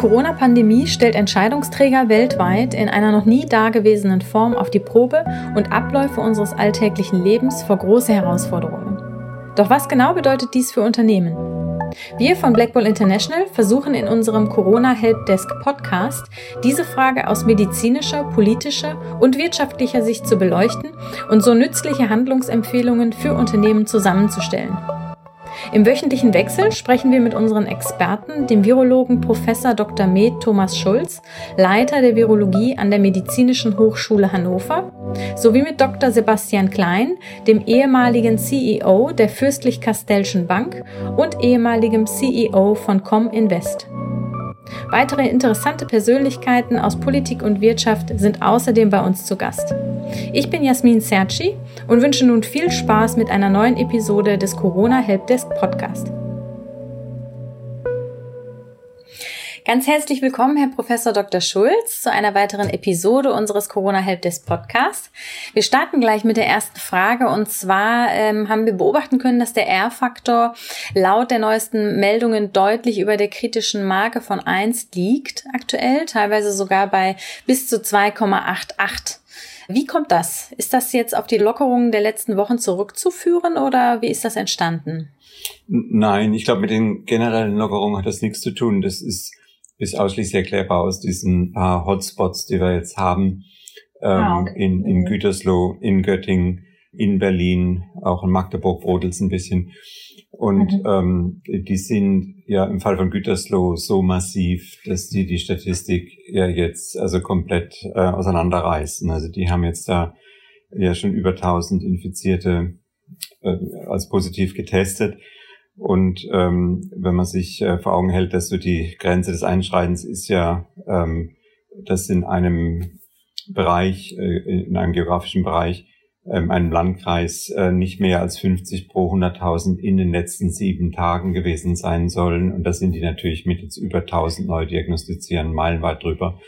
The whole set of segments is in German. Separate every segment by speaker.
Speaker 1: Die Corona-Pandemie stellt Entscheidungsträger weltweit in einer noch nie dagewesenen Form auf die Probe und Abläufe unseres alltäglichen Lebens vor große Herausforderungen. Doch was genau bedeutet dies für Unternehmen? Wir von Blackball International versuchen in unserem Corona Helpdesk Podcast diese Frage aus medizinischer, politischer und wirtschaftlicher Sicht zu beleuchten und so nützliche Handlungsempfehlungen für Unternehmen zusammenzustellen. Im wöchentlichen Wechsel sprechen wir mit unseren Experten, dem Virologen Prof. Dr. Med Thomas Schulz, Leiter der Virologie an der Medizinischen Hochschule Hannover, sowie mit Dr. Sebastian Klein, dem ehemaligen CEO der Fürstlich-Kastellschen Bank und ehemaligem CEO von Cominvest. Weitere interessante Persönlichkeiten aus Politik und Wirtschaft sind außerdem bei uns zu Gast. Ich bin Jasmin Serci und wünsche nun viel Spaß mit einer neuen Episode des Corona Helpdesk Podcast. Ganz herzlich willkommen, Herr Professor Dr. Schulz, zu einer weiteren Episode unseres Corona Helpdesk Podcast. Wir starten gleich mit der ersten Frage und zwar ähm, haben wir beobachten können, dass der R-Faktor laut der neuesten Meldungen deutlich über der kritischen Marke von 1 liegt aktuell, teilweise sogar bei bis zu 2,88. Wie kommt das? Ist das jetzt auf die Lockerungen der letzten Wochen zurückzuführen oder wie ist das entstanden?
Speaker 2: Nein, ich glaube, mit den generellen Lockerungen hat das nichts zu tun. Das ist, ist ausschließlich erklärbar aus diesen paar Hotspots, die wir jetzt haben. Ähm, okay. in, in Gütersloh, in Göttingen, in Berlin, auch in Magdeburg brodelt ein bisschen. Und mhm. ähm, die sind ja im Fall von Gütersloh so massiv, dass die die Statistik ja jetzt also komplett äh, auseinanderreißen. Also die haben jetzt da ja schon über 1000 Infizierte äh, als positiv getestet. Und ähm, wenn man sich äh, vor Augen hält, dass so die Grenze des Einschreitens ist ja, ähm, dass in einem Bereich, äh, in einem geografischen Bereich, ähm, einem Landkreis äh, nicht mehr als 50 pro 100.000 in den letzten sieben Tagen gewesen sein sollen. Und da sind die natürlich mit jetzt über 1000 neu diagnostizieren, meilenweit drüber.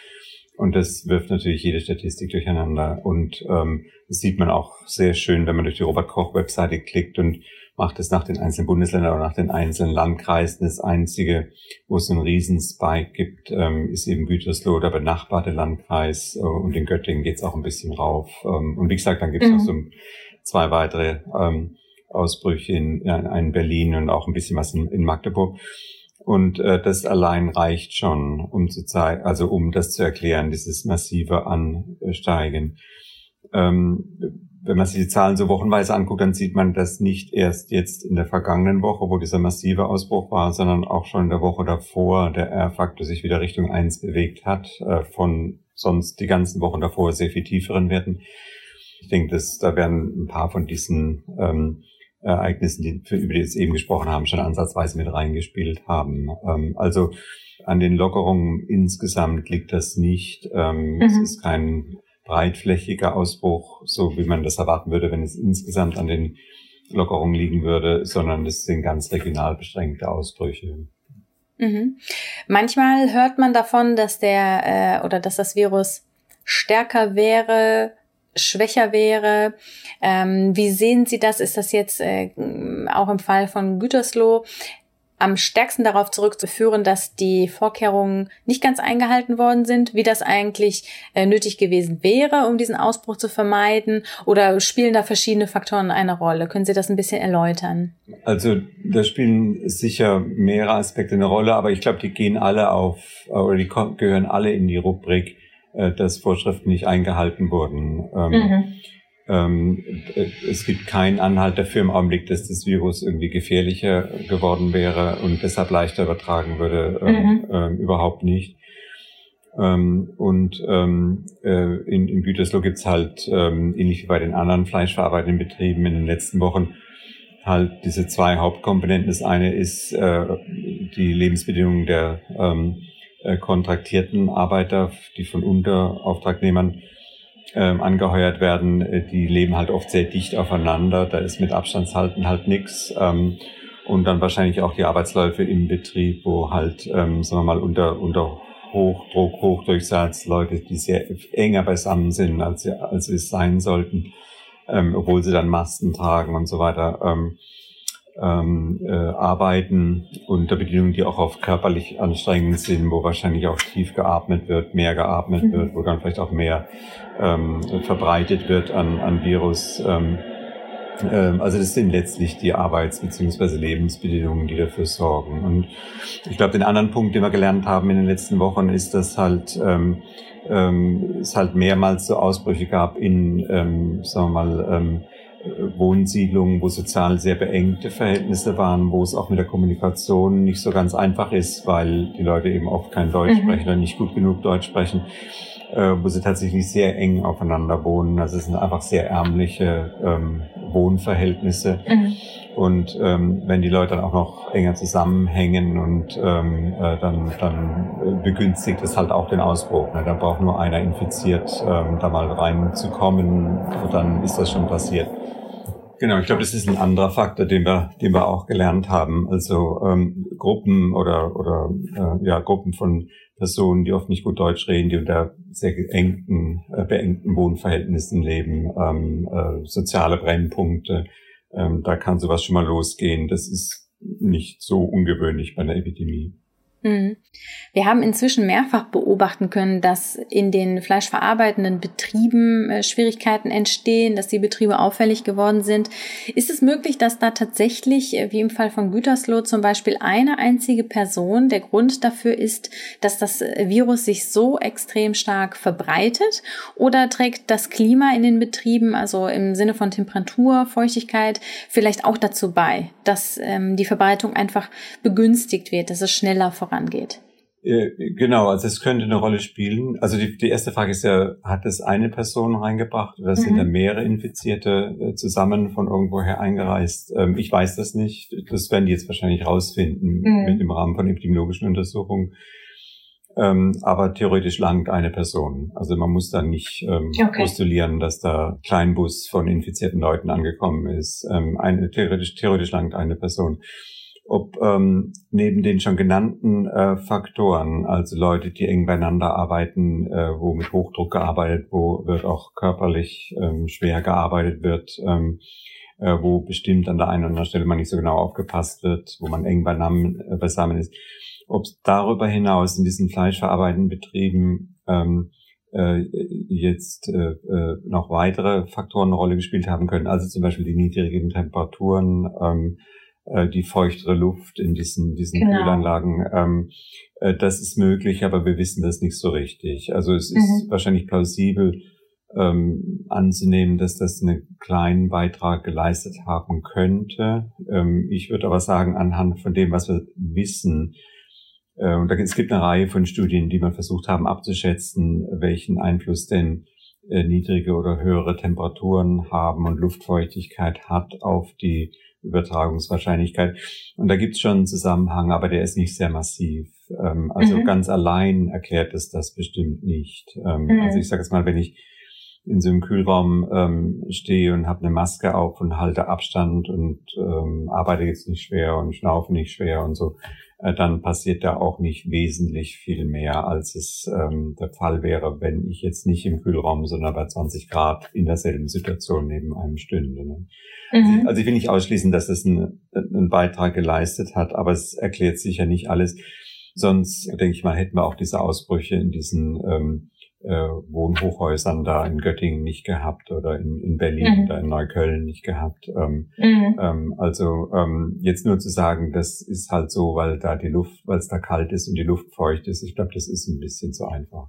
Speaker 2: Und das wirft natürlich jede Statistik durcheinander. Und ähm, das sieht man auch sehr schön, wenn man durch die Robert-Koch-Webseite klickt und macht es nach den einzelnen Bundesländern oder nach den einzelnen Landkreisen. Das Einzige, wo es einen Riesenspike gibt, ähm, ist eben Gütersloh, der benachbarte Landkreis. Äh, und in Göttingen geht es auch ein bisschen rauf. Ähm, und wie gesagt, dann gibt es mhm. noch so zwei weitere ähm, Ausbrüche in, in Berlin und auch ein bisschen was in, in Magdeburg. Und äh, das allein reicht schon, um zu zeigen, also um das zu erklären, dieses massive Ansteigen. Ähm, wenn man sich die Zahlen so wochenweise anguckt, dann sieht man das nicht erst jetzt in der vergangenen Woche, wo dieser massive Ausbruch war, sondern auch schon in der Woche davor der R-Faktor sich wieder Richtung eins bewegt hat, äh, von sonst die ganzen Wochen davor sehr viel tieferen Werten. Ich denke, dass da werden ein paar von diesen ähm, Ereignissen, die, für, über die wir jetzt eben gesprochen haben, schon ansatzweise mit reingespielt haben. Ähm, also an den Lockerungen insgesamt liegt das nicht. Ähm, mhm. Es ist kein breitflächiger Ausbruch, so wie man das erwarten würde, wenn es insgesamt an den Lockerungen liegen würde, sondern es sind ganz regional beschränkte Ausbrüche.
Speaker 1: Mhm. Manchmal hört man davon, dass der äh, oder dass das Virus stärker wäre, schwächer wäre. Ähm, wie sehen Sie das? Ist das jetzt äh, auch im Fall von Gütersloh am stärksten darauf zurückzuführen, dass die Vorkehrungen nicht ganz eingehalten worden sind, wie das eigentlich äh, nötig gewesen wäre, um diesen Ausbruch zu vermeiden? Oder spielen da verschiedene Faktoren eine Rolle? Können Sie das ein bisschen erläutern?
Speaker 2: Also da spielen sicher mehrere Aspekte eine Rolle, aber ich glaube, die gehen alle auf, oder die gehören alle in die Rubrik, äh, dass Vorschriften nicht eingehalten wurden. Ähm, mhm. Ähm, es gibt keinen Anhalt dafür im Augenblick, dass das Virus irgendwie gefährlicher geworden wäre und deshalb leichter übertragen würde. Ähm, mhm. Ähm, überhaupt nicht. Ähm, und ähm, äh, in, in Gütersloh gibt's halt, ähm, ähnlich wie bei den anderen fleischverarbeitenden Betrieben in den letzten Wochen, halt diese zwei Hauptkomponenten. Das eine ist äh, die Lebensbedingungen der äh, kontraktierten Arbeiter, die von Unterauftragnehmern ähm, angeheuert werden, äh, die leben halt oft sehr dicht aufeinander. Da ist mit Abstandshalten halt nix. Ähm, und dann wahrscheinlich auch die Arbeitsläufe im Betrieb, wo halt, ähm, sagen wir mal, unter, unter Hochdruck, Hochdurchsatz Leute, die sehr enger beisammen sind, als sie, als sie es sein sollten, ähm, obwohl sie dann Masken tragen und so weiter. Ähm, ähm, äh, arbeiten unter Bedingungen, die auch auf körperlich anstrengend sind, wo wahrscheinlich auch tief geatmet wird, mehr geatmet mhm. wird, wo dann vielleicht auch mehr ähm, verbreitet wird an, an Virus. Ähm, ähm, also das sind letztlich die Arbeits- bzw. Lebensbedingungen, die dafür sorgen. Und ich glaube, den anderen Punkt, den wir gelernt haben in den letzten Wochen, ist, dass halt ähm, ähm, es halt mehrmals so Ausbrüche gab in, ähm, sagen wir mal, ähm, Wohnsiedlungen, wo sozial sehr beengte Verhältnisse waren, wo es auch mit der Kommunikation nicht so ganz einfach ist, weil die Leute eben oft kein Deutsch mhm. sprechen oder nicht gut genug Deutsch sprechen äh, wo sie tatsächlich sehr eng aufeinander wohnen. Also es sind einfach sehr ärmliche ähm, Wohnverhältnisse. Mhm. Und ähm, wenn die Leute dann auch noch enger zusammenhängen und ähm, äh, dann, dann begünstigt es halt auch den Ausbruch. Ne? Da braucht nur einer infiziert, ähm, da mal reinzukommen und dann ist das schon passiert. Genau, ich glaube, das ist ein anderer Faktor, den wir, den wir auch gelernt haben. Also ähm, Gruppen oder oder äh, ja Gruppen von Personen, die oft nicht gut Deutsch reden, die unter sehr geengten, äh, beengten Wohnverhältnissen leben, ähm, äh, soziale Brennpunkte. Ähm, da kann sowas schon mal losgehen. Das ist nicht so ungewöhnlich bei einer Epidemie.
Speaker 1: Hm. Wir haben inzwischen mehrfach beobachten können, dass in den fleischverarbeitenden Betrieben äh, Schwierigkeiten entstehen, dass die Betriebe auffällig geworden sind. Ist es möglich, dass da tatsächlich, äh, wie im Fall von Gütersloh zum Beispiel, eine einzige Person der Grund dafür ist, dass das äh, Virus sich so extrem stark verbreitet? Oder trägt das Klima in den Betrieben, also im Sinne von Temperatur, Feuchtigkeit, vielleicht auch dazu bei, dass ähm, die Verbreitung einfach begünstigt wird, dass es schneller vorangeht? Vorangeht.
Speaker 2: Äh, genau, also es könnte eine Rolle spielen. Also die, die erste Frage ist ja, hat es eine Person reingebracht oder mhm. sind da mehrere Infizierte äh, zusammen von irgendwoher eingereist? Ähm, ich weiß das nicht. Das werden die jetzt wahrscheinlich rausfinden mhm. mit im Rahmen von epidemiologischen Untersuchungen. Ähm, aber theoretisch langt eine Person. Also man muss da nicht ähm, okay. postulieren, dass da Kleinbus von infizierten Leuten angekommen ist. Ähm, eine, theoretisch, theoretisch langt eine Person ob ähm, neben den schon genannten äh, Faktoren, also Leute, die eng beieinander arbeiten, äh, wo mit Hochdruck gearbeitet, wo wird auch körperlich ähm, schwer gearbeitet wird, ähm, äh, wo bestimmt an der einen oder anderen Stelle man nicht so genau aufgepasst wird, wo man eng beisammen, äh, ist, ob darüber hinaus in diesen fleischverarbeitenden Betrieben ähm, äh, jetzt äh, äh, noch weitere Faktoren eine Rolle gespielt haben können, also zum Beispiel die niedrigen Temperaturen, ähm, äh, die feuchtere Luft in diesen, diesen genau. Kühlanlagen. Ähm, äh, das ist möglich, aber wir wissen das nicht so richtig. Also es ist mhm. wahrscheinlich plausibel ähm, anzunehmen, dass das einen kleinen Beitrag geleistet haben könnte. Ähm, ich würde aber sagen, anhand von dem, was wir wissen, äh, und da, es gibt eine Reihe von Studien, die man versucht haben abzuschätzen, welchen Einfluss denn äh, niedrige oder höhere Temperaturen haben und Luftfeuchtigkeit hat auf die Übertragungswahrscheinlichkeit. Und da gibt's schon einen Zusammenhang, aber der ist nicht sehr massiv. Ähm, also mhm. ganz allein erklärt es das bestimmt nicht. Ähm, mhm. Also ich sage jetzt mal, wenn ich in so einem Kühlraum ähm, stehe und habe eine Maske auf und halte Abstand und ähm, arbeite jetzt nicht schwer und schnaufe nicht schwer und so, dann passiert da auch nicht wesentlich viel mehr, als es ähm, der Fall wäre, wenn ich jetzt nicht im Kühlraum, sondern bei 20 Grad in derselben Situation neben einem stünde. Ne? Mhm. Also ich will nicht ausschließen, dass es einen, einen Beitrag geleistet hat, aber es erklärt sicher nicht alles. Sonst, denke ich mal, hätten wir auch diese Ausbrüche in diesen ähm, äh, Wohnhochhäusern da in Göttingen nicht gehabt oder in, in Berlin mhm. oder in Neukölln nicht gehabt. Ähm, mhm. ähm, also ähm, jetzt nur zu sagen, das ist halt so, weil da die Luft, weil es da kalt ist und die Luft feucht ist, ich glaube, das ist ein bisschen zu einfach.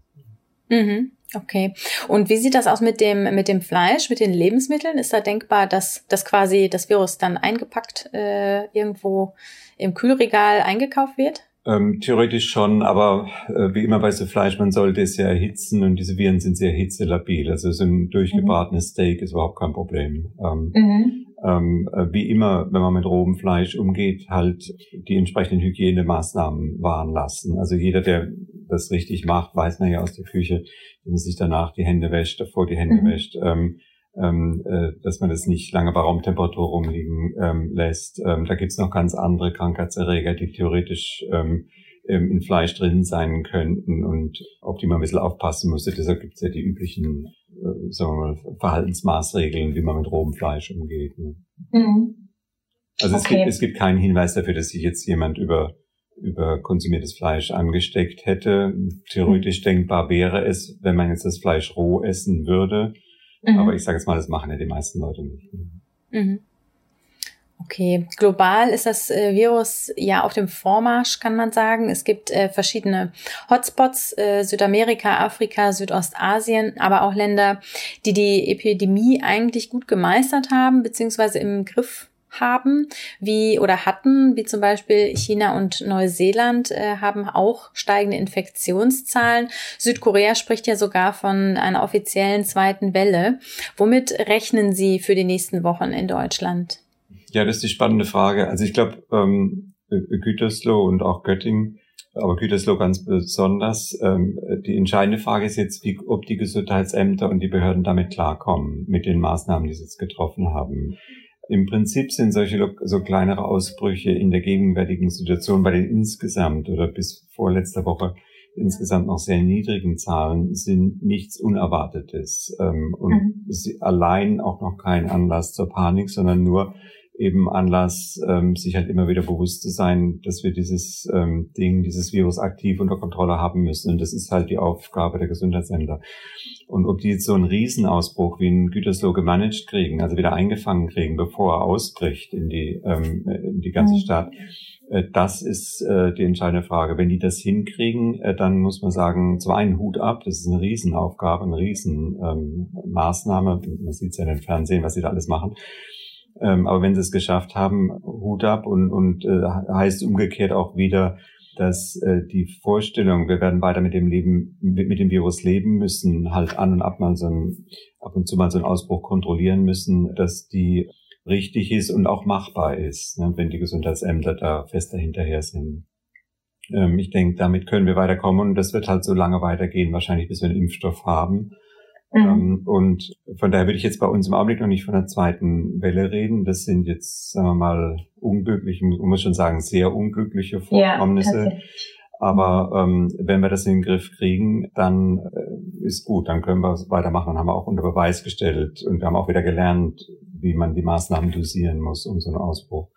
Speaker 1: Mhm. Okay. Und wie sieht das aus mit dem, mit dem Fleisch, mit den Lebensmitteln? Ist da denkbar, dass, dass quasi das Virus dann eingepackt äh, irgendwo im Kühlregal eingekauft wird?
Speaker 2: Ähm, theoretisch schon, aber äh, wie immer bei so Fleisch, man sollte es ja erhitzen und diese Viren sind sehr hitzelabil. Also so ein durchgebratenes mhm. Steak ist überhaupt kein Problem. Ähm, mhm. ähm, äh, wie immer, wenn man mit rohem Fleisch umgeht, halt die entsprechenden Hygienemaßnahmen wahren lassen. Also jeder, der das richtig macht, weiß man ja aus der Küche, dass man sich danach die Hände wäscht, davor die Hände mhm. wäscht. Ähm, ähm, äh, dass man das nicht lange bei Raumtemperatur rumliegen ähm, lässt. Ähm, da gibt's noch ganz andere Krankheitserreger, die theoretisch ähm, in Fleisch drin sein könnten und auf die man ein bisschen aufpassen müsste. Deshalb gibt's ja die üblichen äh, sagen wir mal, Verhaltensmaßregeln, wie man mit rohem Fleisch umgeht. Ne? Mhm. Also okay. es, gibt, es gibt keinen Hinweis dafür, dass sich jetzt jemand über über konsumiertes Fleisch angesteckt hätte. Theoretisch mhm. denkbar wäre es, wenn man jetzt das Fleisch roh essen würde. Mhm. Aber ich sage jetzt mal, das machen ja die meisten Leute nicht. Mhm.
Speaker 1: Okay, global ist das äh, Virus ja auf dem Vormarsch, kann man sagen. Es gibt äh, verschiedene Hotspots, äh, Südamerika, Afrika, Südostasien, aber auch Länder, die die Epidemie eigentlich gut gemeistert haben, beziehungsweise im Griff haben, wie oder hatten, wie zum Beispiel China und Neuseeland, äh, haben auch steigende Infektionszahlen. Südkorea spricht ja sogar von einer offiziellen zweiten Welle. Womit rechnen Sie für die nächsten Wochen in Deutschland?
Speaker 2: Ja, das ist die spannende Frage. Also ich glaube, ähm, Gütersloh und auch Göttingen, aber Gütersloh ganz besonders. Ähm, die entscheidende Frage ist jetzt, wie, ob die Gesundheitsämter und die Behörden damit klarkommen, mit den Maßnahmen, die sie jetzt getroffen haben. Im Prinzip sind solche so kleinere Ausbrüche in der gegenwärtigen Situation bei den insgesamt oder bis vor letzter Woche insgesamt noch sehr niedrigen Zahlen sind nichts Unerwartetes ähm, und mhm. allein auch noch kein Anlass zur Panik, sondern nur eben Anlass, ähm, sich halt immer wieder bewusst zu sein, dass wir dieses ähm, Ding, dieses Virus aktiv unter Kontrolle haben müssen. Und das ist halt die Aufgabe der Gesundheitsämter. Und ob die jetzt so einen Riesenausbruch wie ein Gütersloh gemanagt kriegen, also wieder eingefangen kriegen, bevor er ausbricht in die, ähm, in die ganze mhm. Stadt, äh, das ist äh, die entscheidende Frage. Wenn die das hinkriegen, äh, dann muss man sagen, zum einen Hut ab, das ist eine Riesenaufgabe, eine Riesenmaßnahme. Ähm, man sieht es ja in den Fernsehen, was sie da alles machen. Ähm, aber wenn sie es geschafft haben, Hut ab und, und äh, heißt umgekehrt auch wieder, dass äh, die Vorstellung, wir werden weiter mit dem Leben, mit, mit dem Virus leben müssen, halt an und ab mal so ein, ab und zu mal so einen Ausbruch kontrollieren müssen, dass die richtig ist und auch machbar ist, ne, wenn die Gesundheitsämter da fest dahinterher sind. Ähm, ich denke, damit können wir weiterkommen und das wird halt so lange weitergehen, wahrscheinlich bis wir einen Impfstoff haben. Mhm. Ähm, und von daher würde ich jetzt bei uns im Augenblick noch nicht von der zweiten Welle reden. Das sind jetzt, sagen wir mal, unglückliche, man muss schon sagen, sehr unglückliche Vorkommnisse. Ja, aber ähm, wenn wir das in den Griff kriegen, dann äh, ist gut, dann können wir weitermachen. Dann haben wir auch unter Beweis gestellt und wir haben auch wieder gelernt, wie man die Maßnahmen dosieren muss, um so einen Ausbruch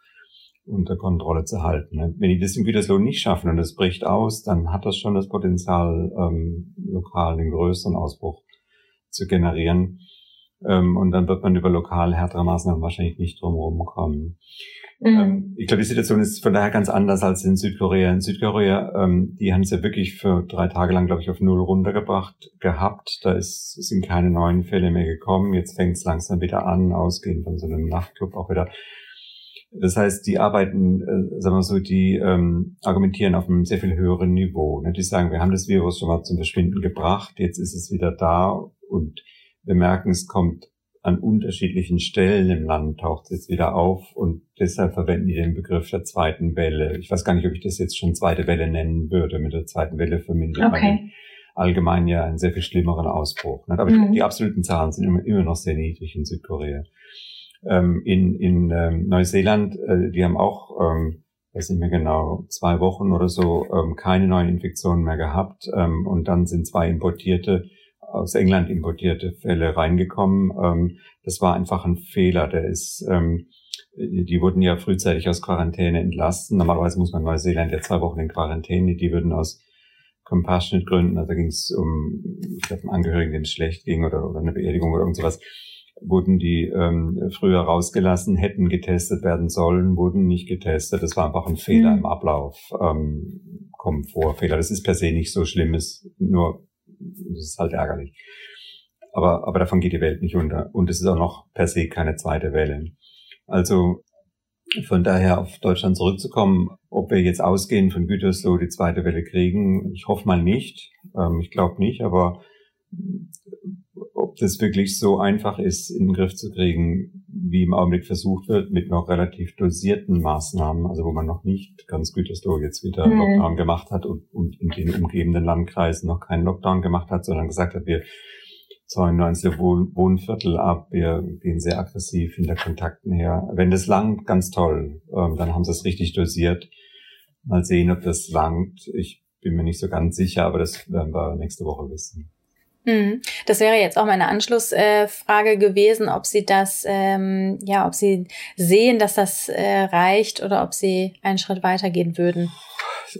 Speaker 2: unter Kontrolle zu halten. Wenn die das im Gütersloh nicht schaffen und es bricht aus, dann hat das schon das Potenzial, ähm, lokal einen größeren Ausbruch zu generieren. Ähm, und dann wird man über lokal härtere Maßnahmen wahrscheinlich nicht drumherum kommen. Mhm. Ähm, ich glaube, die Situation ist von daher ganz anders als in Südkorea. In Südkorea, ähm, die haben es ja wirklich für drei Tage lang, glaube ich, auf null runtergebracht gehabt. Da ist, sind keine neuen Fälle mehr gekommen. Jetzt fängt es langsam wieder an, ausgehend von so einem Nachtclub auch wieder. Das heißt, die arbeiten, äh, sagen wir so, die ähm, argumentieren auf einem sehr viel höheren Niveau. Ne? Die sagen, wir haben das Virus schon mal zum Verschwinden gebracht, jetzt ist es wieder da und wir merken, es kommt an unterschiedlichen Stellen im Land, taucht es jetzt wieder auf und deshalb verwenden die den Begriff der zweiten Welle. Ich weiß gar nicht, ob ich das jetzt schon zweite Welle nennen würde. Mit der zweiten Welle vermindert okay. man allgemein ja einen sehr viel schlimmeren Ausbruch. Ne? Aber mhm. die absoluten Zahlen sind immer, immer noch sehr niedrig in Südkorea. Ähm, in in ähm, Neuseeland, äh, die haben auch, ähm, weiß nicht mehr genau, zwei Wochen oder so ähm, keine neuen Infektionen mehr gehabt. Ähm, und dann sind zwei importierte aus England importierte Fälle reingekommen. Ähm, das war einfach ein Fehler. Der ist, ähm, die wurden ja frühzeitig aus Quarantäne entlassen. Normalerweise muss man Neuseeland ja zwei Wochen in Quarantäne. Die würden aus Compassionate Gründen, also ging es um, ich glaube, einen Angehörigen, dem es schlecht ging oder, oder eine Beerdigung oder irgend sowas, wurden die ähm, früher rausgelassen, hätten getestet werden sollen, wurden nicht getestet. Das war einfach ein Fehler mhm. im Ablauf, ähm, Komfortfehler. Das ist per se nicht so schlimm, ist nur das ist halt ärgerlich. Aber, aber davon geht die Welt nicht unter. Und es ist auch noch per se keine zweite Welle. Also von daher auf Deutschland zurückzukommen, ob wir jetzt ausgehen von Gütersloh die zweite Welle kriegen, ich hoffe mal nicht. Ähm, ich glaube nicht, aber ob das wirklich so einfach ist, in den Griff zu kriegen, wie im Augenblick versucht wird, mit noch relativ dosierten Maßnahmen, also wo man noch nicht ganz Gütersloh jetzt wieder mhm. Lockdown gemacht hat und, und in den umgebenden Landkreisen noch keinen Lockdown gemacht hat, sondern gesagt hat, wir zäunen einzelne Wohn Wohnviertel ab, wir gehen sehr aggressiv hinter Kontakten her. Wenn das langt, ganz toll, ähm, dann haben sie es richtig dosiert. Mal sehen, ob das langt. Ich bin mir nicht so ganz sicher, aber das werden wir nächste Woche wissen.
Speaker 1: Mhm. Das wäre jetzt auch meine Anschlussfrage gewesen, ob Sie das, ähm, ja, ob Sie sehen, dass das äh, reicht oder ob Sie einen Schritt weitergehen würden.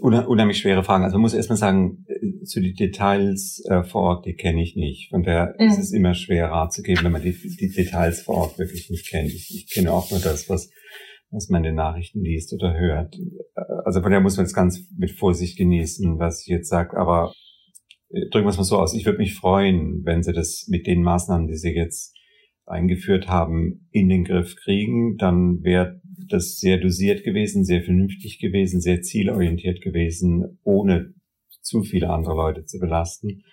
Speaker 2: Unheimlich schwere Fragen. Also man muss erstmal sagen, zu die Details äh, vor Ort, die kenne ich nicht. Von daher mhm. ist es immer schwer, Rat zu geben, wenn man die, die Details vor Ort wirklich nicht kennt. Ich, ich kenne auch nur das, was, was man in den Nachrichten liest oder hört. Äh, also von daher muss man es ganz mit Vorsicht genießen, was ich jetzt sage. Aber äh, drücken wir es mal so aus, ich würde mich freuen, wenn Sie das mit den Maßnahmen, die Sie jetzt eingeführt haben, in den Griff kriegen. Dann wäre das sehr dosiert gewesen, sehr vernünftig gewesen, sehr zielorientiert gewesen, ohne zu viele andere Leute zu belasten.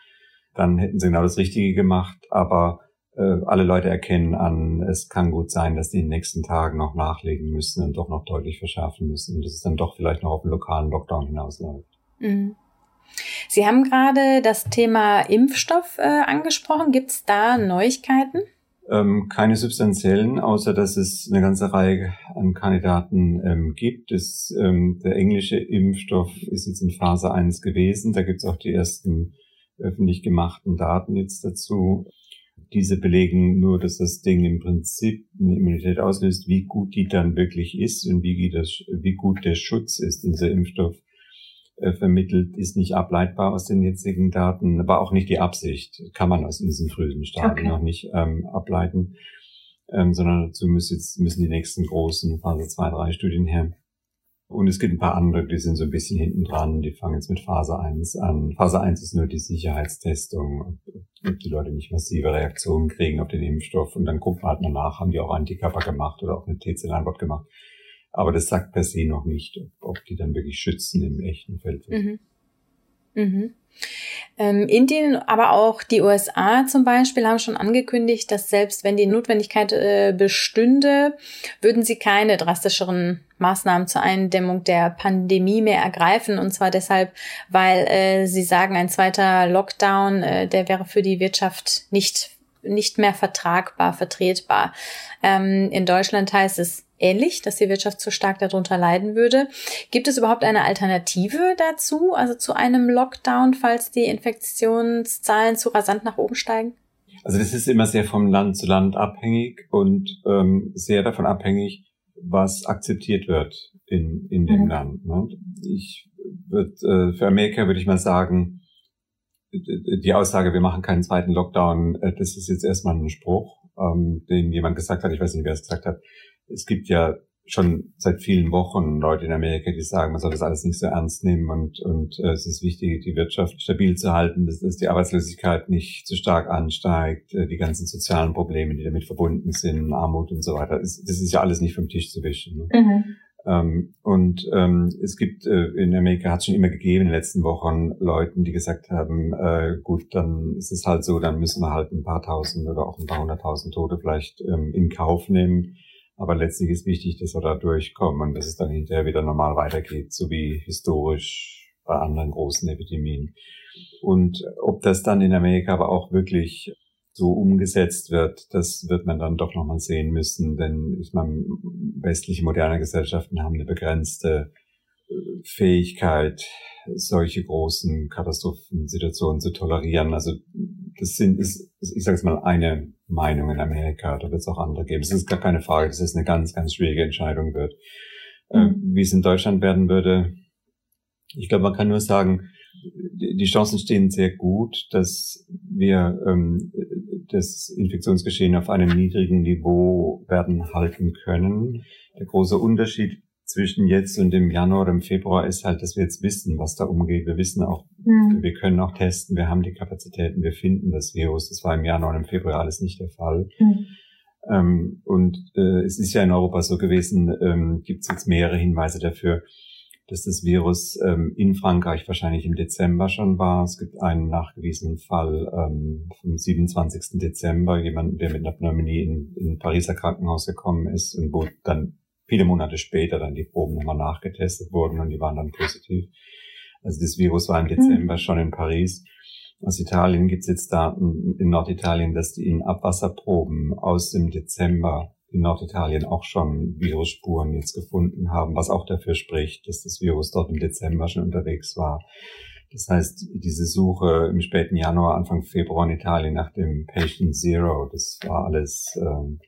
Speaker 2: Dann hätten sie genau das Richtige gemacht, aber äh, alle Leute erkennen an, es kann gut sein, dass die in den nächsten Tagen noch nachlegen müssen und doch noch deutlich verschärfen müssen und dass es dann doch vielleicht noch auf einen lokalen Lockdown hinausläuft. Mhm.
Speaker 1: Sie haben gerade das Thema Impfstoff äh, angesprochen. Gibt es da Neuigkeiten?
Speaker 2: Ähm, keine substanziellen, außer dass es eine ganze Reihe an Kandidaten ähm, gibt. Das, ähm, der englische Impfstoff ist jetzt in Phase 1 gewesen. Da gibt es auch die ersten öffentlich gemachten Daten jetzt dazu. Diese belegen nur, dass das Ding im Prinzip eine Immunität auslöst. Wie gut die dann wirklich ist und wie, das, wie gut der Schutz ist, dieser Impfstoff äh, vermittelt, ist nicht ableitbar aus den jetzigen Daten, war auch nicht die Absicht, kann man aus diesen frühen Stadien okay. noch nicht ähm, ableiten, ähm, sondern dazu müssen jetzt müssen die nächsten großen Phase 2, 3 Studien her. Und es gibt ein paar andere, die sind so ein bisschen hinten dran, die fangen jetzt mit Phase 1 an. Phase 1 ist nur die Sicherheitstestung, ob die Leute nicht massive Reaktionen kriegen auf den Impfstoff und dann guckt man halt mal nach, haben die auch Antikörper gemacht oder auch eine T-Zell-Antwort gemacht. Aber das sagt per se noch nicht, ob die dann wirklich schützen im echten Feld. Mhm.
Speaker 1: Mhm. Ähm, Indien, aber auch die USA zum Beispiel haben schon angekündigt, dass selbst wenn die Notwendigkeit äh, bestünde, würden sie keine drastischeren Maßnahmen zur Eindämmung der Pandemie mehr ergreifen. Und zwar deshalb, weil äh, sie sagen, ein zweiter Lockdown, äh, der wäre für die Wirtschaft nicht nicht mehr vertragbar, vertretbar. Ähm, in Deutschland heißt es ähnlich, dass die Wirtschaft zu stark darunter leiden würde. Gibt es überhaupt eine Alternative dazu, also zu einem Lockdown, falls die Infektionszahlen zu rasant nach oben steigen?
Speaker 2: Also das ist immer sehr vom Land zu Land abhängig und ähm, sehr davon abhängig, was akzeptiert wird in, in dem mhm. Land. Ne? Ich würd, äh, für Amerika würde ich mal sagen, die Aussage, wir machen keinen zweiten Lockdown, äh, das ist jetzt erstmal ein Spruch, ähm, den jemand gesagt hat, ich weiß nicht, wer es gesagt hat, es gibt ja schon seit vielen Wochen Leute in Amerika, die sagen, man soll das alles nicht so ernst nehmen und, und äh, es ist wichtig, die Wirtschaft stabil zu halten, dass, die Arbeitslosigkeit nicht zu stark ansteigt, äh, die ganzen sozialen Probleme, die damit verbunden sind, Armut und so weiter. Das, das ist ja alles nicht vom Tisch zu wischen. Ne? Mhm. Ähm, und ähm, es gibt äh, in Amerika hat es schon immer gegeben in den letzten Wochen Leuten, die gesagt haben, äh, gut, dann ist es halt so, dann müssen wir halt ein paar tausend oder auch ein paar hunderttausend Tote vielleicht ähm, in Kauf nehmen aber letztlich ist wichtig, dass wir da durchkommen und dass es dann hinterher wieder normal weitergeht, so wie historisch bei anderen großen Epidemien. Und ob das dann in Amerika aber auch wirklich so umgesetzt wird, das wird man dann doch nochmal sehen müssen, denn ich meine, westliche moderne Gesellschaften haben eine begrenzte äh, Fähigkeit, solche großen Katastrophensituationen zu tolerieren. Also das sind, ist, ich sage es mal, eine Meinung in Amerika. Da wird es auch andere geben. Es ist gar keine Frage, dass es eine ganz, ganz schwierige Entscheidung wird. Ähm, mhm. Wie es in Deutschland werden würde, ich glaube, man kann nur sagen, die Chancen stehen sehr gut, dass wir ähm, das Infektionsgeschehen auf einem niedrigen Niveau werden halten können. Der große Unterschied zwischen jetzt und dem Januar oder im Februar ist halt, dass wir jetzt wissen, was da umgeht. Wir wissen auch, mhm. wir können auch testen, wir haben die Kapazitäten, wir finden das Virus. Das war im Januar und im Februar alles nicht der Fall. Mhm. Ähm, und äh, es ist ja in Europa so gewesen, ähm, gibt es jetzt mehrere Hinweise dafür, dass das Virus ähm, in Frankreich wahrscheinlich im Dezember schon war. Es gibt einen nachgewiesenen Fall ähm, vom 27. Dezember, jemanden, der mit einer Pneumonie in, in ein Pariser Krankenhaus gekommen ist und wo dann viele Monate später dann die Proben nochmal nachgetestet wurden und die waren dann positiv. Also das Virus war im hm. Dezember mhm. schon in Paris. Aus Italien gibt es jetzt Daten in Norditalien, dass die in Abwasserproben aus dem Dezember in Norditalien auch schon Virusspuren jetzt gefunden haben, was auch dafür spricht, dass das Virus dort im Dezember schon unterwegs war. Das heißt, diese Suche im späten Januar, Anfang Februar in Italien nach dem Patient Zero, das war alles ähm,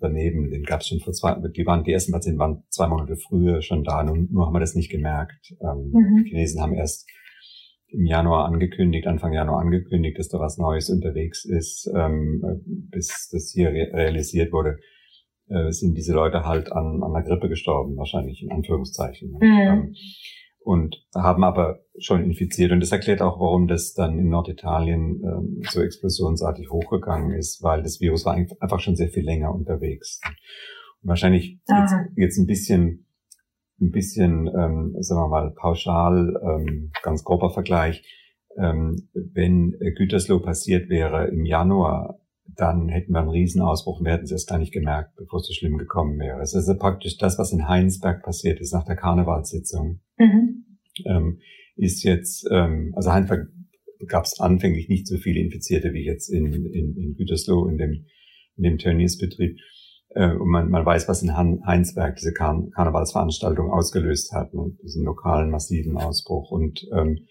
Speaker 2: daneben. Den gab es schon vor zwei, die waren die ersten Patienten waren zwei Monate früher schon da, nur, nur haben wir das nicht gemerkt. Ähm, mhm. Die Chinesen haben erst im Januar angekündigt, Anfang Januar angekündigt, dass da was Neues unterwegs ist, ähm, bis das hier re realisiert wurde, äh, sind diese Leute halt an, an der Grippe gestorben, wahrscheinlich in Anführungszeichen. Mhm. Ähm, und haben aber schon infiziert. Und das erklärt auch, warum das dann in Norditalien ähm, so explosionsartig hochgegangen ist, weil das Virus war einfach schon sehr viel länger unterwegs. Und wahrscheinlich jetzt, jetzt ein bisschen ein bisschen, ähm, sagen wir mal, pauschal, ähm, ganz grober Vergleich, ähm, wenn Gütersloh passiert wäre im Januar, dann hätten wir einen Riesenausbruch und wir hätten es erst gar nicht gemerkt, bevor es so schlimm gekommen wäre. Es ist also praktisch das, was in Heinsberg passiert ist nach der Karnevalssitzung. Mhm. Ähm, ist jetzt, ähm, also Heinsberg gab es anfänglich nicht so viele Infizierte wie jetzt in, in, in Gütersloh, in dem, in dem Tönnies-Betrieb äh, und man, man weiß, was in Heinsberg diese Karn Karnevalsveranstaltung ausgelöst hat, ne? diesen lokalen massiven Ausbruch. Und ähm,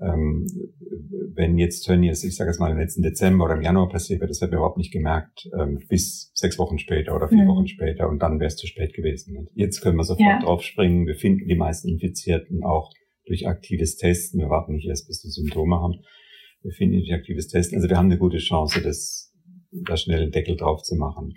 Speaker 2: ähm, wenn jetzt Tönnies, ich sage es mal im letzten Dezember oder im Januar passiert wäre, das hätte man überhaupt nicht gemerkt, ähm, bis sechs Wochen später oder vier mhm. Wochen später und dann wäre es zu spät gewesen. Und jetzt können wir sofort ja. draufspringen, wir finden die meisten Infizierten auch durch aktives Testen, wir warten nicht erst, bis die Symptome haben, wir finden durch aktives Testen, also wir haben eine gute Chance, das, da schnell einen Deckel drauf zu machen.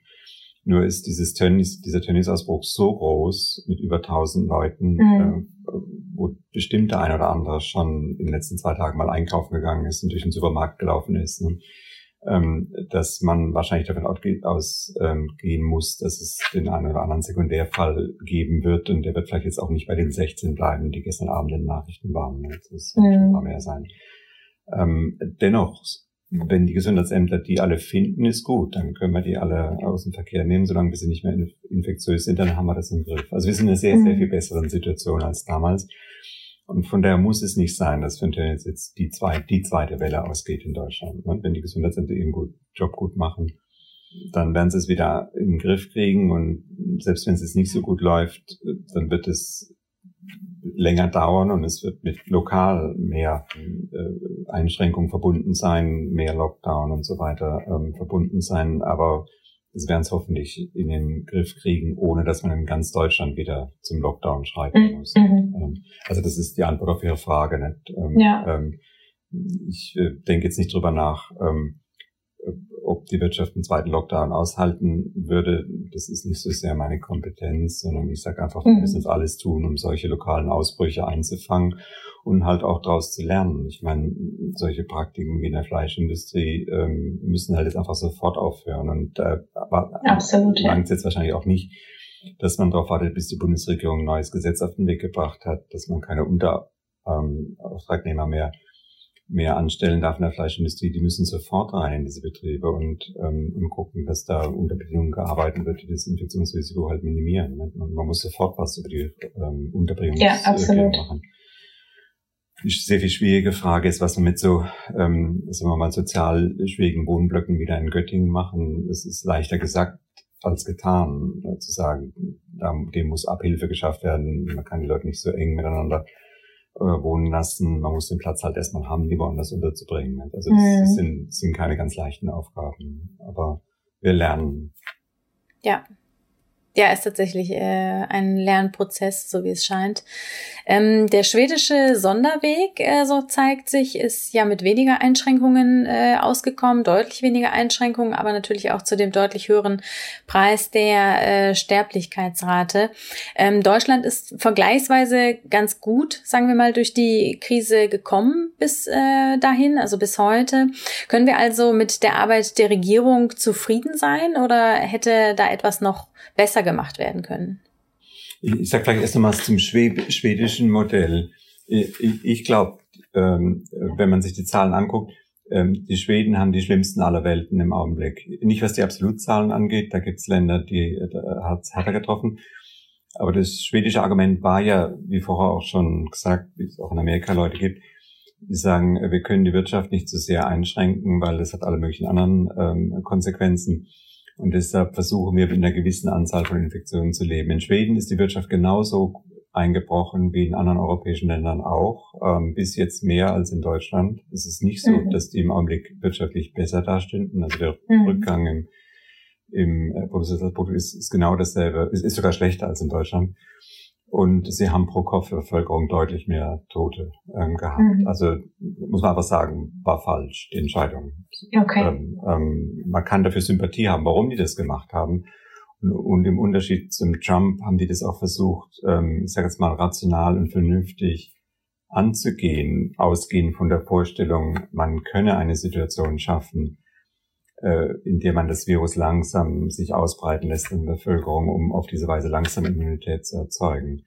Speaker 2: Nur ist dieses Tennis, dieser Tennisausbruch so groß mit über 1000 Leuten, mhm. äh, wo bestimmt der ein oder andere schon in den letzten zwei Tagen mal einkaufen gegangen ist und durch den Supermarkt gelaufen ist, ne? ähm, dass man wahrscheinlich davon ausgehen muss, dass es den einen oder anderen Sekundärfall geben wird und der wird vielleicht jetzt auch nicht bei den 16 bleiben, die gestern Abend in den Nachrichten waren. Ne? Das wird mhm. schon ein paar mehr sein. Ähm, dennoch wenn die Gesundheitsämter die alle finden, ist gut. Dann können wir die alle aus dem Verkehr nehmen, solange wir sie nicht mehr infektiös sind, dann haben wir das im Griff. Also wir sind in einer sehr, sehr mhm. viel besseren Situation als damals. Und von daher muss es nicht sein, dass für uns jetzt die, zwei, die zweite Welle ausgeht in Deutschland. Und wenn die Gesundheitsämter ihren gut, Job gut machen, dann werden sie es wieder in den Griff kriegen. Und selbst wenn es jetzt nicht so gut läuft, dann wird es länger dauern und es wird mit lokal mehr äh, Einschränkungen verbunden sein, mehr Lockdown und so weiter ähm, verbunden sein. Aber es werden es hoffentlich in den Griff kriegen, ohne dass man in ganz Deutschland wieder zum Lockdown schreiten mhm. muss. Mhm. Ähm, also das ist die Antwort auf Ihre Frage. Nicht? Ähm, ja. Ähm, ich äh, denke jetzt nicht drüber nach, ähm, ob die Wirtschaft einen zweiten Lockdown aushalten würde, das ist nicht so sehr meine Kompetenz, sondern ich sage einfach, wir mhm. müssen jetzt alles tun, um solche lokalen Ausbrüche einzufangen und halt auch daraus zu lernen. Ich meine, solche Praktiken wie in der Fleischindustrie ähm, müssen halt jetzt einfach sofort aufhören. Und äh, aber Absolut, langt jetzt wahrscheinlich auch nicht, dass man darauf wartet, bis die Bundesregierung ein neues Gesetz auf den Weg gebracht hat, dass man keine Unterauftragnehmer ähm, mehr mehr anstellen darf in der Fleischindustrie, die müssen sofort rein in diese Betriebe und, ähm, und gucken, dass da unter Bedingungen gearbeitet wird, die das Infektionsrisiko halt minimieren. Ne? Man muss sofort was über die ähm, Unterbringung ja, machen. Die sehr viel schwierige Frage ist, was wir mit so, ähm, sagen wir mal, sozial schwierigen Wohnblöcken wieder in Göttingen machen. Es ist leichter gesagt als getan, äh, zu sagen, dem muss Abhilfe geschafft werden. Man kann die Leute nicht so eng miteinander äh, wohnen lassen. Man muss den Platz halt erstmal haben, die woanders unterzubringen. Also das, mhm. das sind, sind keine ganz leichten Aufgaben, aber wir lernen.
Speaker 1: Ja, ja, ist tatsächlich äh, ein Lernprozess, so wie es scheint. Ähm, der schwedische Sonderweg, äh, so zeigt sich, ist ja mit weniger Einschränkungen äh, ausgekommen, deutlich weniger Einschränkungen, aber natürlich auch zu dem deutlich höheren Preis der äh, Sterblichkeitsrate. Ähm, Deutschland ist vergleichsweise ganz gut, sagen wir mal, durch die Krise gekommen bis äh, dahin, also bis heute. Können wir also mit der Arbeit der Regierung zufrieden sein oder hätte da etwas noch besser gemacht werden können?
Speaker 2: Ich, sage vielleicht erst noch mal zum schwedischen Modell. Ich, glaube, ähm, wenn man sich die Zahlen anguckt, ähm, die Schweden haben die schlimmsten aller Welten im Augenblick. Nicht was die Absolutzahlen angeht, da gibt's Länder, die da hat's härter getroffen. Aber das schwedische Argument war ja, wie vorher auch schon gesagt, wie es auch in Amerika Leute gibt, die sagen, wir können die Wirtschaft nicht zu so sehr einschränken, weil das hat alle möglichen anderen ähm, Konsequenzen. Und deshalb versuchen wir mit einer gewissen Anzahl von Infektionen zu leben. In Schweden ist die Wirtschaft genauso eingebrochen, wie in anderen europäischen Ländern auch, ähm, bis jetzt mehr als in Deutschland. Es ist nicht so, mhm. dass die im Augenblick wirtschaftlich besser dastünden. Also der mhm. Rückgang im, im äh, Bruttosozialprodukt ist, ist genau dasselbe, ist, ist sogar schlechter als in Deutschland. Und sie haben pro Kopf Bevölkerung deutlich mehr Tote ähm, gehabt. Mhm. Also muss man einfach sagen, war falsch, die Entscheidung. Okay. Ähm, ähm, man kann dafür Sympathie haben, warum die das gemacht haben. Und, und im Unterschied zum Trump haben die das auch versucht, ähm, ich sage jetzt mal, rational und vernünftig anzugehen, ausgehend von der Vorstellung, man könne eine Situation schaffen, äh, in der man das Virus langsam sich ausbreiten lässt in der Bevölkerung, um auf diese Weise langsam Immunität zu erzeugen.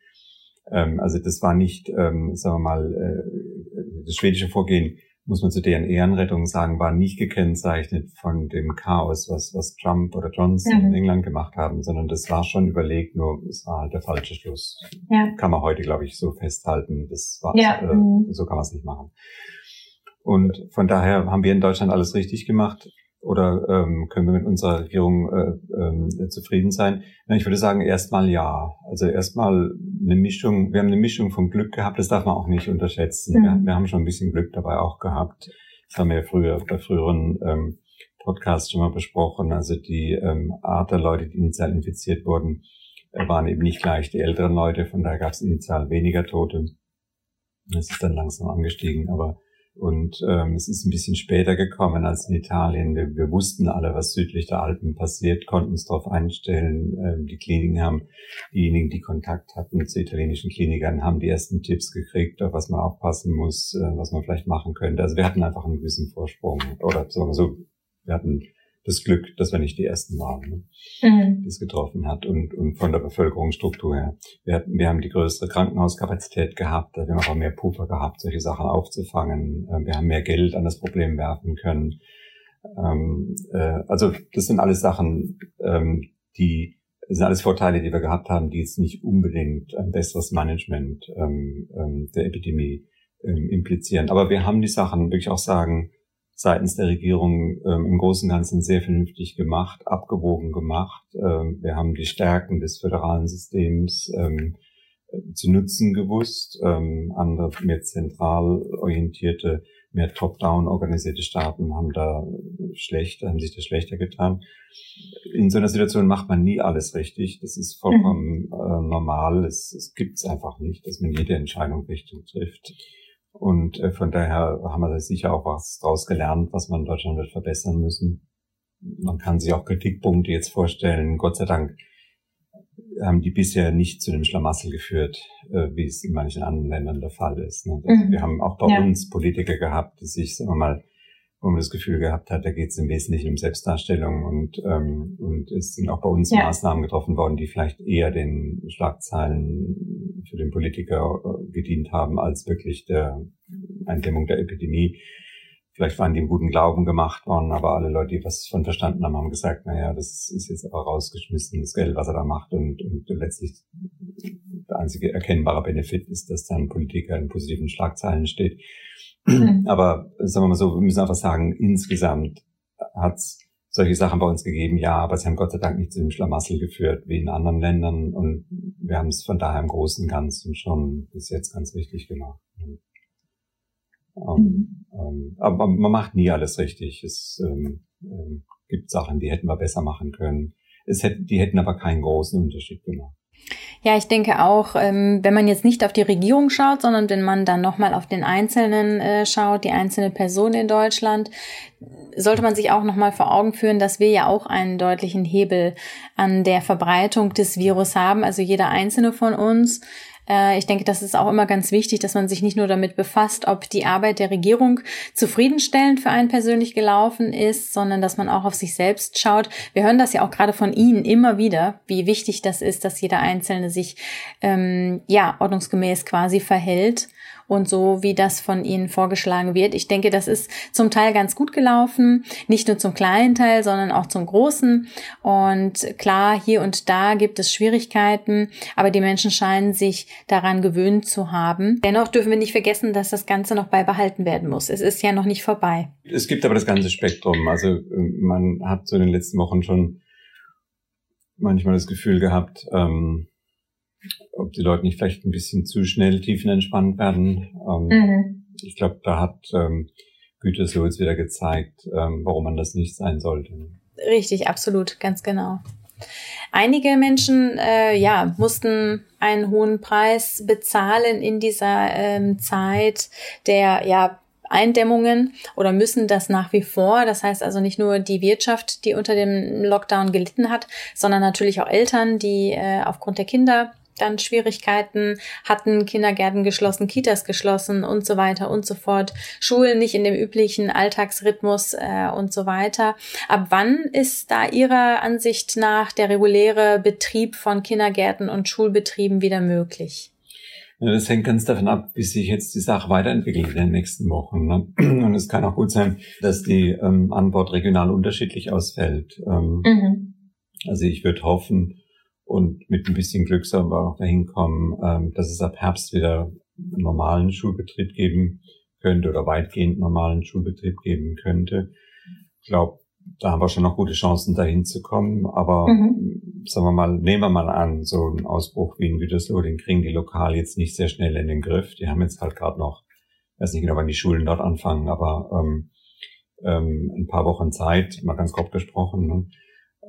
Speaker 2: Ähm, also das war nicht, ähm, sagen wir mal, äh, das schwedische Vorgehen, muss man zu deren Ehrenrettung sagen, war nicht gekennzeichnet von dem Chaos, was, was Trump oder Johnson mhm. in England gemacht haben, sondern das war schon überlegt, nur es war halt der falsche Schluss. Ja. Kann man heute, glaube ich, so festhalten. Das war, ja. äh, mhm. so kann man es nicht machen. Und von daher haben wir in Deutschland alles richtig gemacht oder ähm, können wir mit unserer Regierung äh, äh, zufrieden sein? Ich würde sagen, erstmal ja. Also erstmal eine Mischung, wir haben eine Mischung von Glück gehabt, das darf man auch nicht unterschätzen. Mhm. Wir, wir, haben schon ein bisschen Glück dabei auch gehabt. Das haben wir ja früher bei früheren ähm, Podcasts schon mal besprochen. Also die ähm, Art der Leute, die initial infiziert wurden, äh, waren eben nicht gleich die älteren Leute, von daher gab es initial weniger Tote. Das ist dann langsam angestiegen, aber und ähm, es ist ein bisschen später gekommen als in Italien. Wir, wir wussten alle, was südlich der Alpen passiert, konnten uns darauf einstellen. Ähm, die Kliniken haben, diejenigen, die Kontakt hatten zu italienischen Klinikern, haben die ersten Tipps gekriegt, auf was man aufpassen muss, äh, was man vielleicht machen könnte. Also wir hatten einfach einen gewissen Vorsprung. Oder sagen wir so, wir hatten das Glück, dass wir nicht die Ersten waren, ne, mhm. die es getroffen hat und, und von der Bevölkerungsstruktur her. Wir, hatten, wir haben die größere Krankenhauskapazität gehabt, wir haben auch mehr Puffer gehabt, solche Sachen aufzufangen. Ähm, wir haben mehr Geld an das Problem werfen können. Ähm, äh, also das sind alles Sachen, ähm, die das sind alles Vorteile, die wir gehabt haben, die jetzt nicht unbedingt ein besseres Management ähm, ähm, der Epidemie ähm, implizieren. Aber wir haben die Sachen wirklich auch sagen, seitens der Regierung ähm, im Großen und Ganzen sehr vernünftig gemacht, abgewogen gemacht. Ähm, wir haben die Stärken des föderalen Systems ähm, zu nutzen gewusst. Ähm, andere mehr zentral orientierte, mehr top-down organisierte Staaten haben da schlechter, haben sich da schlechter getan. In so einer Situation macht man nie alles richtig. Das ist vollkommen äh, normal. Es, es gibt es einfach nicht, dass man jede Entscheidung richtig trifft. Und äh, von daher haben wir sicher auch was daraus gelernt, was man in Deutschland wird verbessern müssen. Man kann sich auch Kritikpunkte jetzt vorstellen. Gott sei Dank haben die bisher nicht zu einem Schlamassel geführt, äh, wie es in manchen anderen Ländern der Fall ist. Ne? Mhm. Wir haben auch bei ja. uns Politiker gehabt, die sich, sagen wir mal, wo man das Gefühl gehabt hat, da geht es im Wesentlichen um Selbstdarstellung und, ähm, und es sind auch bei uns ja. Maßnahmen getroffen worden, die vielleicht eher den Schlagzeilen für den Politiker äh, gedient haben, als wirklich der Eindämmung der Epidemie. Vielleicht waren die im guten Glauben gemacht worden, aber alle Leute, die was von verstanden haben, haben gesagt, naja, das ist jetzt aber rausgeschmissen, das Geld, was er da macht und, und letztlich der einzige erkennbare Benefit ist, dass dann Politiker in positiven Schlagzeilen steht. Mhm. Aber sagen wir mal so, wir müssen einfach sagen, insgesamt hat es solche Sachen bei uns gegeben, ja, aber sie haben Gott sei Dank nicht zu dem Schlamassel geführt wie in anderen Ländern und wir haben es von daher im Großen und Ganzen schon bis jetzt ganz richtig gemacht. Ähm, mhm. ähm, aber man macht nie alles richtig. Es ähm, ähm, gibt Sachen, die hätten wir besser machen können. Es hätte, die hätten aber keinen großen Unterschied gemacht.
Speaker 1: Ja, ich denke auch, ähm, wenn man jetzt nicht auf die Regierung schaut, sondern wenn man dann nochmal auf den Einzelnen äh, schaut, die einzelne Person in Deutschland, sollte man sich auch nochmal vor Augen führen, dass wir ja auch einen deutlichen Hebel an der Verbreitung des Virus haben. Also jeder einzelne von uns äh, ich denke, das ist auch immer ganz wichtig, dass man sich nicht nur damit befasst, ob die Arbeit der Regierung zufriedenstellend für einen persönlich gelaufen ist, sondern dass man auch auf sich selbst schaut. Wir hören das ja auch gerade von Ihnen immer wieder, wie wichtig das ist, dass jeder Einzelne sich ähm, ja ordnungsgemäß quasi verhält und so, wie das von Ihnen vorgeschlagen wird. Ich denke, das ist zum Teil ganz gut gelaufen, nicht nur zum kleinen Teil, sondern auch zum großen. Und klar, hier und da gibt es Schwierigkeiten, aber die Menschen scheinen sich daran gewöhnt zu haben. Dennoch dürfen wir nicht vergessen, dass das Ganze noch beibehalten werden muss. Es ist ja noch nicht vorbei.
Speaker 2: Es gibt aber das ganze Spektrum. Also man hat so in den letzten Wochen schon manchmal das Gefühl gehabt, ähm, ob die Leute nicht vielleicht ein bisschen zu schnell tiefenentspannt werden. Ähm, mhm. Ich glaube, da hat ähm, Gütersloh jetzt wieder gezeigt, ähm, warum man das nicht sein sollte.
Speaker 1: Richtig, absolut, ganz genau. Einige Menschen äh, ja, mussten einen hohen Preis bezahlen in dieser ähm, Zeit der ja, Eindämmungen oder müssen das nach wie vor. Das heißt also nicht nur die Wirtschaft, die unter dem Lockdown gelitten hat, sondern natürlich auch Eltern, die äh, aufgrund der Kinder dann Schwierigkeiten hatten, Kindergärten geschlossen, Kitas geschlossen und so weiter und so fort, Schulen nicht in dem üblichen Alltagsrhythmus äh, und so weiter. Ab wann ist da Ihrer Ansicht nach der reguläre Betrieb von Kindergärten und Schulbetrieben wieder möglich?
Speaker 2: Ja, das hängt ganz davon ab, wie sich jetzt die Sache weiterentwickelt in den nächsten Wochen. Ne? Und es kann auch gut sein, dass die ähm, Antwort regional unterschiedlich ausfällt. Ähm, mhm. Also ich würde hoffen, und mit ein bisschen Glück sollen wir auch dahin kommen, ähm, dass es ab Herbst wieder einen normalen Schulbetrieb geben könnte oder weitgehend normalen Schulbetrieb geben könnte. Ich glaube, da haben wir schon noch gute Chancen, dahin zu kommen. Aber mhm. sagen wir mal, nehmen wir mal an, so ein Ausbruch wie in Gütersloh, den kriegen die lokal jetzt nicht sehr schnell in den Griff. Die haben jetzt halt gerade noch, weiß nicht genau, wann die Schulen dort anfangen, aber ähm, ähm, ein paar Wochen Zeit, mal ganz grob gesprochen. Ne?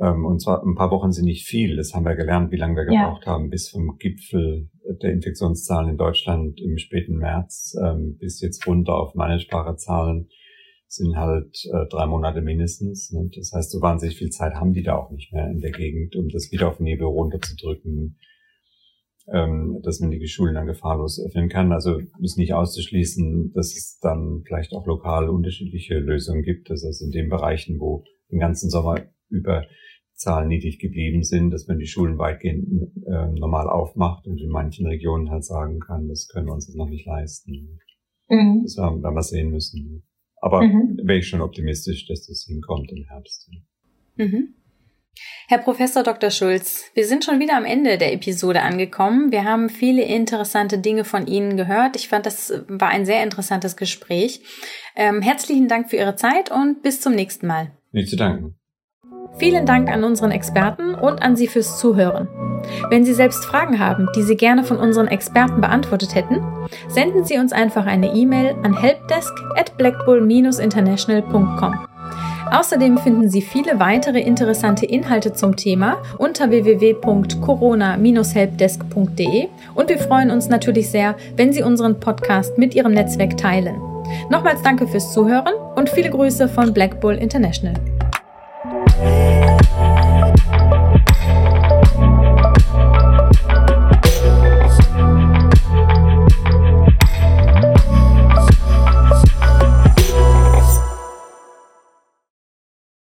Speaker 2: Ähm, und zwar ein paar Wochen sind nicht viel. Das haben wir gelernt, wie lange wir gebraucht ja. haben, bis vom Gipfel der Infektionszahlen in Deutschland im späten März ähm, bis jetzt runter auf managebare Zahlen sind halt äh, drei Monate mindestens. Ne? Das heißt, so wahnsinnig viel Zeit haben die da auch nicht mehr in der Gegend, um das wieder auf Niveau runterzudrücken, ähm, dass man die Schulen dann gefahrlos öffnen kann. Also ist nicht auszuschließen, dass es dann vielleicht auch lokal unterschiedliche Lösungen gibt. Das heißt, in den Bereichen, wo den ganzen Sommer über Zahlen niedrig geblieben sind, dass man die Schulen weitgehend äh, normal aufmacht und in manchen Regionen halt sagen kann, das können wir uns jetzt noch nicht leisten. Mhm. Das werden wir sehen müssen. Aber mhm. wäre ich schon optimistisch, dass das hinkommt im Herbst. Mhm.
Speaker 1: Herr Professor Dr. Schulz, wir sind schon wieder am Ende der Episode angekommen. Wir haben viele interessante Dinge von Ihnen gehört. Ich fand, das war ein sehr interessantes Gespräch. Ähm, herzlichen Dank für Ihre Zeit und bis zum nächsten Mal.
Speaker 2: Nicht zu danken.
Speaker 1: Vielen Dank an unseren Experten und an Sie fürs Zuhören. Wenn Sie selbst Fragen haben, die Sie gerne von unseren Experten beantwortet hätten, senden Sie uns einfach eine E-Mail an helpdesk at blackbull-international.com. Außerdem finden Sie viele weitere interessante Inhalte zum Thema unter www.corona-helpdesk.de und wir freuen uns natürlich sehr, wenn Sie unseren Podcast mit Ihrem Netzwerk teilen. Nochmals danke fürs Zuhören und viele Grüße von Black Bull International. Música